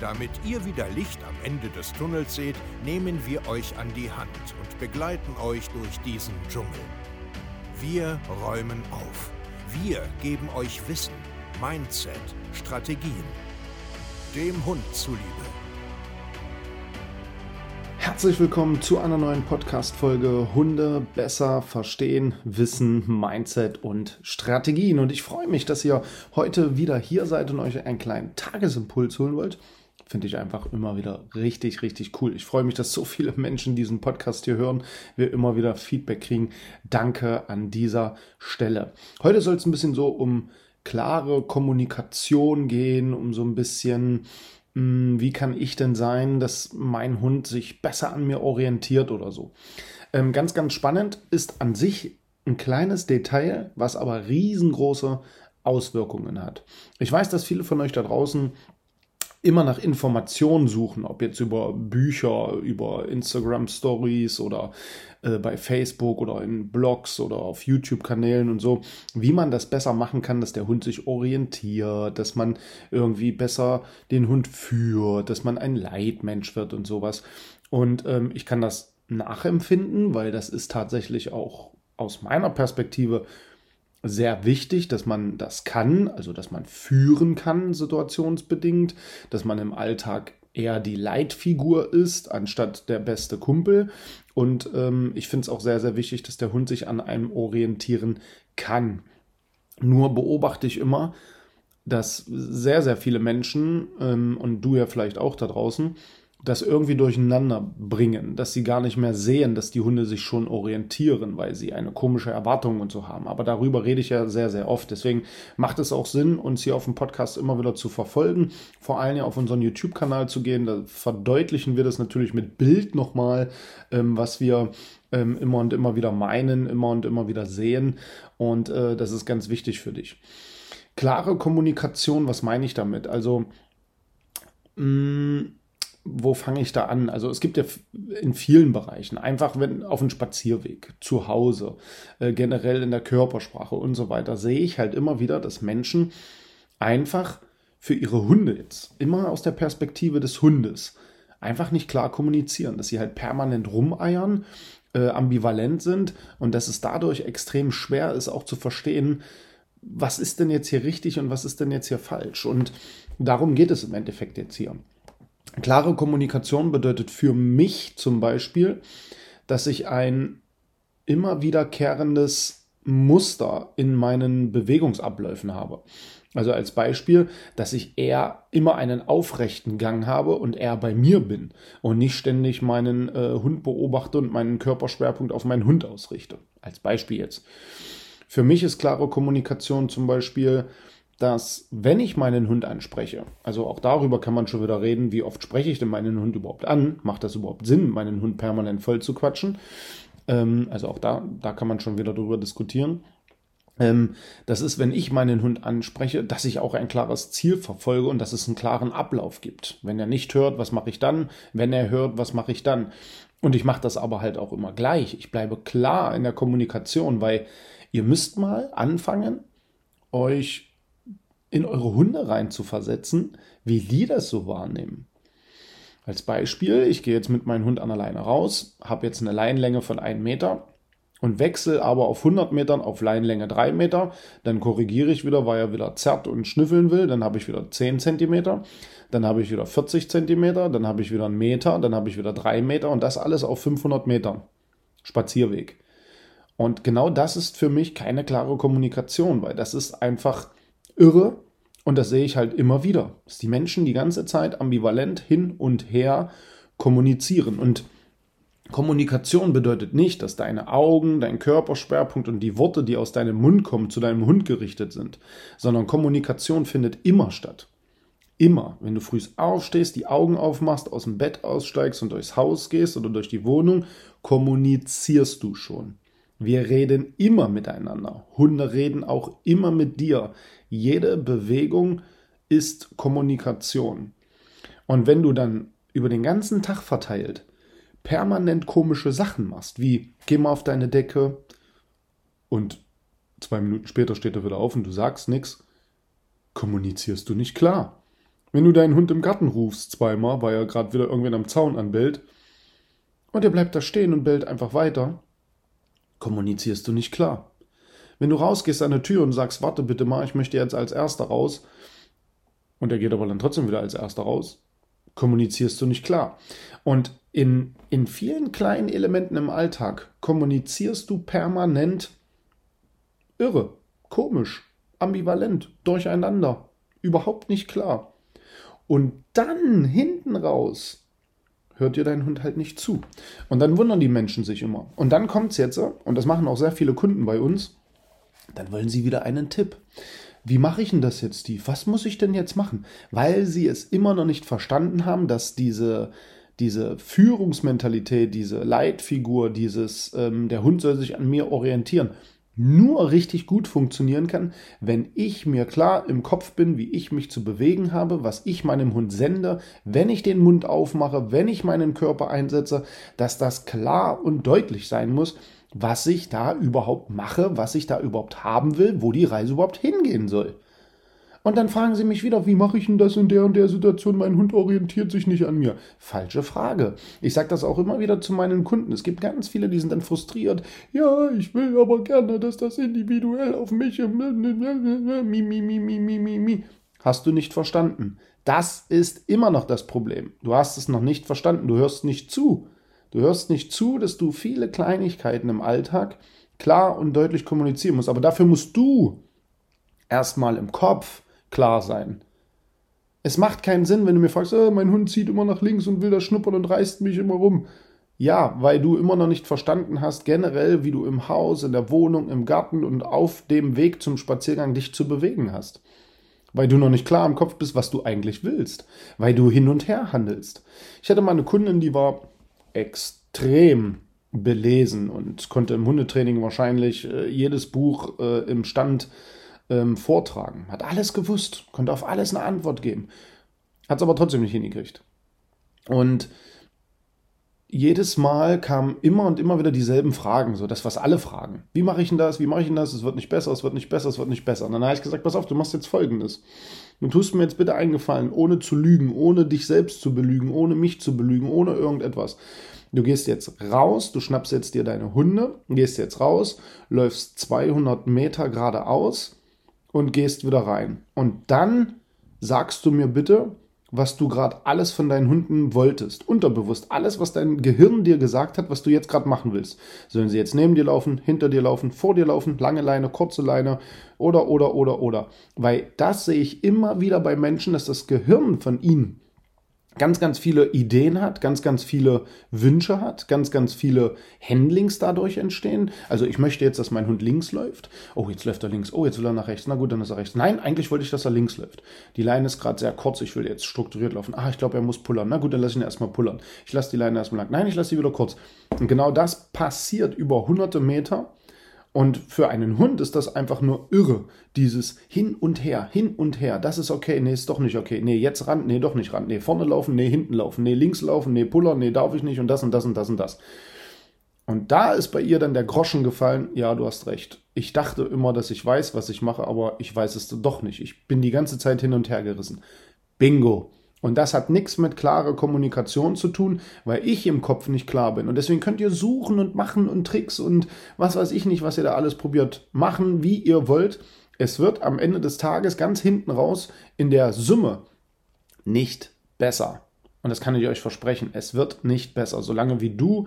Damit ihr wieder Licht am Ende des Tunnels seht, nehmen wir euch an die Hand und begleiten euch durch diesen Dschungel. Wir räumen auf. Wir geben euch Wissen, Mindset, Strategien. Dem Hund zuliebe. Herzlich willkommen zu einer neuen Podcast-Folge Hunde besser verstehen, Wissen, Mindset und Strategien. Und ich freue mich, dass ihr heute wieder hier seid und euch einen kleinen Tagesimpuls holen wollt finde ich einfach immer wieder richtig, richtig cool. Ich freue mich, dass so viele Menschen diesen Podcast hier hören, wir immer wieder Feedback kriegen. Danke an dieser Stelle. Heute soll es ein bisschen so um klare Kommunikation gehen, um so ein bisschen, hm, wie kann ich denn sein, dass mein Hund sich besser an mir orientiert oder so. Ähm, ganz, ganz spannend ist an sich ein kleines Detail, was aber riesengroße Auswirkungen hat. Ich weiß, dass viele von euch da draußen immer nach Informationen suchen, ob jetzt über Bücher, über Instagram Stories oder äh, bei Facebook oder in Blogs oder auf YouTube-Kanälen und so, wie man das besser machen kann, dass der Hund sich orientiert, dass man irgendwie besser den Hund führt, dass man ein Leitmensch wird und sowas. Und ähm, ich kann das nachempfinden, weil das ist tatsächlich auch aus meiner Perspektive sehr wichtig, dass man das kann, also dass man führen kann, situationsbedingt, dass man im Alltag eher die Leitfigur ist, anstatt der beste Kumpel. Und ähm, ich finde es auch sehr, sehr wichtig, dass der Hund sich an einem orientieren kann. Nur beobachte ich immer, dass sehr, sehr viele Menschen, ähm, und du ja vielleicht auch da draußen, das irgendwie durcheinander bringen, dass sie gar nicht mehr sehen, dass die Hunde sich schon orientieren, weil sie eine komische Erwartung und so haben. Aber darüber rede ich ja sehr, sehr oft. Deswegen macht es auch Sinn, uns hier auf dem Podcast immer wieder zu verfolgen, vor allem ja auf unseren YouTube-Kanal zu gehen. Da verdeutlichen wir das natürlich mit Bild nochmal, ähm, was wir ähm, immer und immer wieder meinen, immer und immer wieder sehen. Und äh, das ist ganz wichtig für dich. Klare Kommunikation, was meine ich damit? Also, mh, mm, wo fange ich da an? Also es gibt ja in vielen Bereichen, einfach wenn auf einem Spazierweg, zu Hause, äh, generell in der Körpersprache und so weiter, sehe ich halt immer wieder, dass Menschen einfach für ihre Hunde jetzt, immer aus der Perspektive des Hundes, einfach nicht klar kommunizieren, dass sie halt permanent rumeiern, äh, ambivalent sind und dass es dadurch extrem schwer ist, auch zu verstehen, was ist denn jetzt hier richtig und was ist denn jetzt hier falsch. Und darum geht es im Endeffekt jetzt hier. Klare Kommunikation bedeutet für mich zum Beispiel, dass ich ein immer wiederkehrendes Muster in meinen Bewegungsabläufen habe. Also als Beispiel, dass ich eher immer einen aufrechten Gang habe und eher bei mir bin und nicht ständig meinen äh, Hund beobachte und meinen Körperschwerpunkt auf meinen Hund ausrichte. Als Beispiel jetzt. Für mich ist klare Kommunikation zum Beispiel, dass wenn ich meinen Hund anspreche, also auch darüber kann man schon wieder reden, wie oft spreche ich denn meinen Hund überhaupt an? Macht das überhaupt Sinn, meinen Hund permanent voll zu quatschen? Ähm, also auch da, da kann man schon wieder darüber diskutieren. Ähm, das ist, wenn ich meinen Hund anspreche, dass ich auch ein klares Ziel verfolge und dass es einen klaren Ablauf gibt. Wenn er nicht hört, was mache ich dann? Wenn er hört, was mache ich dann? Und ich mache das aber halt auch immer gleich. Ich bleibe klar in der Kommunikation, weil ihr müsst mal anfangen, euch in eure Hunde rein zu versetzen, wie die das so wahrnehmen. Als Beispiel, ich gehe jetzt mit meinem Hund an der Leine raus, habe jetzt eine Leinlänge von 1 Meter und wechsle aber auf 100 Metern auf Leinlänge 3 Meter. Dann korrigiere ich wieder, weil er wieder zerrt und schnüffeln will. Dann habe ich wieder 10 Zentimeter. Dann habe ich wieder 40 Zentimeter. Dann habe ich wieder einen Meter. Dann habe ich wieder 3 Meter. Und das alles auf 500 Metern. Spazierweg. Und genau das ist für mich keine klare Kommunikation, weil das ist einfach irre. Und das sehe ich halt immer wieder, dass die Menschen die ganze Zeit ambivalent hin und her kommunizieren. Und Kommunikation bedeutet nicht, dass deine Augen, dein Körperschwerpunkt und die Worte, die aus deinem Mund kommen, zu deinem Hund gerichtet sind, sondern Kommunikation findet immer statt. Immer. Wenn du früh aufstehst, die Augen aufmachst, aus dem Bett aussteigst und durchs Haus gehst oder durch die Wohnung, kommunizierst du schon. Wir reden immer miteinander. Hunde reden auch immer mit dir. Jede Bewegung ist Kommunikation. Und wenn du dann über den ganzen Tag verteilt permanent komische Sachen machst, wie geh mal auf deine Decke und zwei Minuten später steht er wieder auf und du sagst nichts, kommunizierst du nicht klar. Wenn du deinen Hund im Garten rufst zweimal, weil er gerade wieder irgendwen am Zaun anbellt und er bleibt da stehen und bellt einfach weiter, kommunizierst du nicht klar. Wenn du rausgehst an der Tür und sagst, warte bitte mal, ich möchte jetzt als Erster raus, und er geht aber dann trotzdem wieder als Erster raus, kommunizierst du nicht klar. Und in, in vielen kleinen Elementen im Alltag kommunizierst du permanent irre, komisch, ambivalent, durcheinander, überhaupt nicht klar. Und dann hinten raus hört dir dein Hund halt nicht zu. Und dann wundern die Menschen sich immer. Und dann kommt es jetzt, und das machen auch sehr viele Kunden bei uns, dann wollen sie wieder einen Tipp. Wie mache ich denn das jetzt, Steve? Was muss ich denn jetzt machen? Weil sie es immer noch nicht verstanden haben, dass diese, diese Führungsmentalität, diese Leitfigur, dieses, ähm, der Hund soll sich an mir orientieren, nur richtig gut funktionieren kann, wenn ich mir klar im Kopf bin, wie ich mich zu bewegen habe, was ich meinem Hund sende, wenn ich den Mund aufmache, wenn ich meinen Körper einsetze, dass das klar und deutlich sein muss, was ich da überhaupt mache, was ich da überhaupt haben will, wo die Reise überhaupt hingehen soll. Und dann fragen sie mich wieder, wie mache ich denn das in der und der Situation? Mein Hund orientiert sich nicht an mir. Falsche Frage. Ich sage das auch immer wieder zu meinen Kunden. Es gibt ganz viele, die sind dann frustriert. Ja, ich will aber gerne, dass das individuell auf mich. Mi, mi, mi, mi, mi, mi, mi. Hast du nicht verstanden. Das ist immer noch das Problem. Du hast es noch nicht verstanden. Du hörst nicht zu. Du hörst nicht zu, dass du viele Kleinigkeiten im Alltag klar und deutlich kommunizieren musst. Aber dafür musst du erstmal im Kopf klar sein. Es macht keinen Sinn, wenn du mir fragst, oh, mein Hund zieht immer nach links und will da schnuppern und reißt mich immer rum. Ja, weil du immer noch nicht verstanden hast, generell, wie du im Haus, in der Wohnung, im Garten und auf dem Weg zum Spaziergang dich zu bewegen hast. Weil du noch nicht klar im Kopf bist, was du eigentlich willst. Weil du hin und her handelst. Ich hatte mal eine Kundin, die war extrem belesen und konnte im Hundetraining wahrscheinlich äh, jedes Buch äh, im Stand ähm, vortragen. Hat alles gewusst, konnte auf alles eine Antwort geben. Hat es aber trotzdem nicht hingekriegt. Und jedes Mal kamen immer und immer wieder dieselben Fragen, so das, was alle fragen. Wie mache ich denn das? Wie mache ich denn das? Es wird nicht besser, es wird nicht besser, es wird nicht besser. Und dann habe ich gesagt, pass auf, du machst jetzt folgendes. Du tust mir jetzt bitte eingefallen, ohne zu lügen, ohne dich selbst zu belügen, ohne mich zu belügen, ohne irgendetwas. Du gehst jetzt raus, du schnappst jetzt dir deine Hunde, gehst jetzt raus, läufst 200 Meter geradeaus, und gehst wieder rein. Und dann sagst du mir bitte, was du gerade alles von deinen Hunden wolltest. Unterbewusst. Alles, was dein Gehirn dir gesagt hat, was du jetzt gerade machen willst. Sollen sie jetzt neben dir laufen, hinter dir laufen, vor dir laufen, lange Leine, kurze Leine oder, oder, oder, oder. Weil das sehe ich immer wieder bei Menschen, dass das Gehirn von ihnen ganz, ganz viele Ideen hat, ganz, ganz viele Wünsche hat, ganz, ganz viele Handlings dadurch entstehen. Also ich möchte jetzt, dass mein Hund links läuft. Oh, jetzt läuft er links. Oh, jetzt will er nach rechts. Na gut, dann ist er rechts. Nein, eigentlich wollte ich, dass er links läuft. Die Leine ist gerade sehr kurz. Ich will jetzt strukturiert laufen. Ah, ich glaube, er muss pullern. Na gut, dann lasse ich ihn erstmal pullern. Ich lasse die Leine erstmal lang. Nein, ich lasse sie wieder kurz. Und genau das passiert über hunderte Meter und für einen Hund ist das einfach nur irre. Dieses hin und her, hin und her. Das ist okay, nee, ist doch nicht okay. Nee, jetzt ran, nee, doch nicht ran. Nee, vorne laufen, nee, hinten laufen. Nee, links laufen, nee, pullern, nee, darf ich nicht und das und das und das und das. Und da ist bei ihr dann der Groschen gefallen, ja, du hast recht. Ich dachte immer, dass ich weiß, was ich mache, aber ich weiß es doch nicht. Ich bin die ganze Zeit hin und her gerissen. Bingo. Und das hat nichts mit klarer Kommunikation zu tun, weil ich im Kopf nicht klar bin. Und deswegen könnt ihr suchen und machen und Tricks und was weiß ich nicht, was ihr da alles probiert, machen, wie ihr wollt. Es wird am Ende des Tages ganz hinten raus in der Summe nicht besser. Und das kann ich euch versprechen. Es wird nicht besser, solange wie du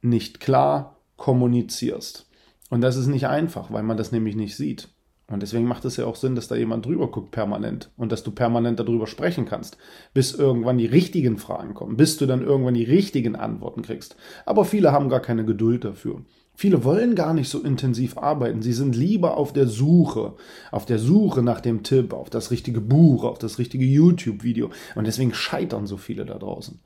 nicht klar kommunizierst. Und das ist nicht einfach, weil man das nämlich nicht sieht. Und deswegen macht es ja auch Sinn, dass da jemand drüber guckt permanent und dass du permanent darüber sprechen kannst, bis irgendwann die richtigen Fragen kommen, bis du dann irgendwann die richtigen Antworten kriegst. Aber viele haben gar keine Geduld dafür. Viele wollen gar nicht so intensiv arbeiten. Sie sind lieber auf der Suche, auf der Suche nach dem Tipp, auf das richtige Buch, auf das richtige YouTube-Video. Und deswegen scheitern so viele da draußen.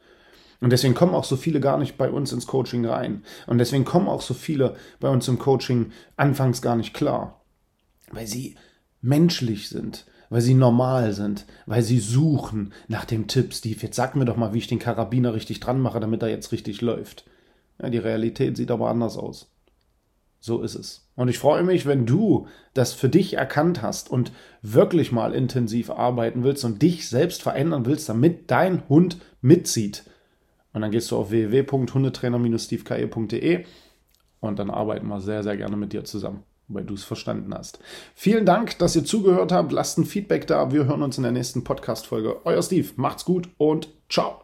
Und deswegen kommen auch so viele gar nicht bei uns ins Coaching rein. Und deswegen kommen auch so viele bei uns im Coaching anfangs gar nicht klar. Weil sie menschlich sind, weil sie normal sind, weil sie suchen nach dem Tipp, Steve, jetzt sag mir doch mal, wie ich den Karabiner richtig dran mache, damit er jetzt richtig läuft. Ja, die Realität sieht aber anders aus. So ist es. Und ich freue mich, wenn du das für dich erkannt hast und wirklich mal intensiv arbeiten willst und dich selbst verändern willst, damit dein Hund mitzieht. Und dann gehst du auf www.hundetrainer-steveke.de und dann arbeiten wir sehr, sehr gerne mit dir zusammen weil du es verstanden hast. Vielen Dank, dass ihr zugehört habt. Lasst ein Feedback da. Wir hören uns in der nächsten Podcast-Folge. Euer Steve, macht's gut und ciao.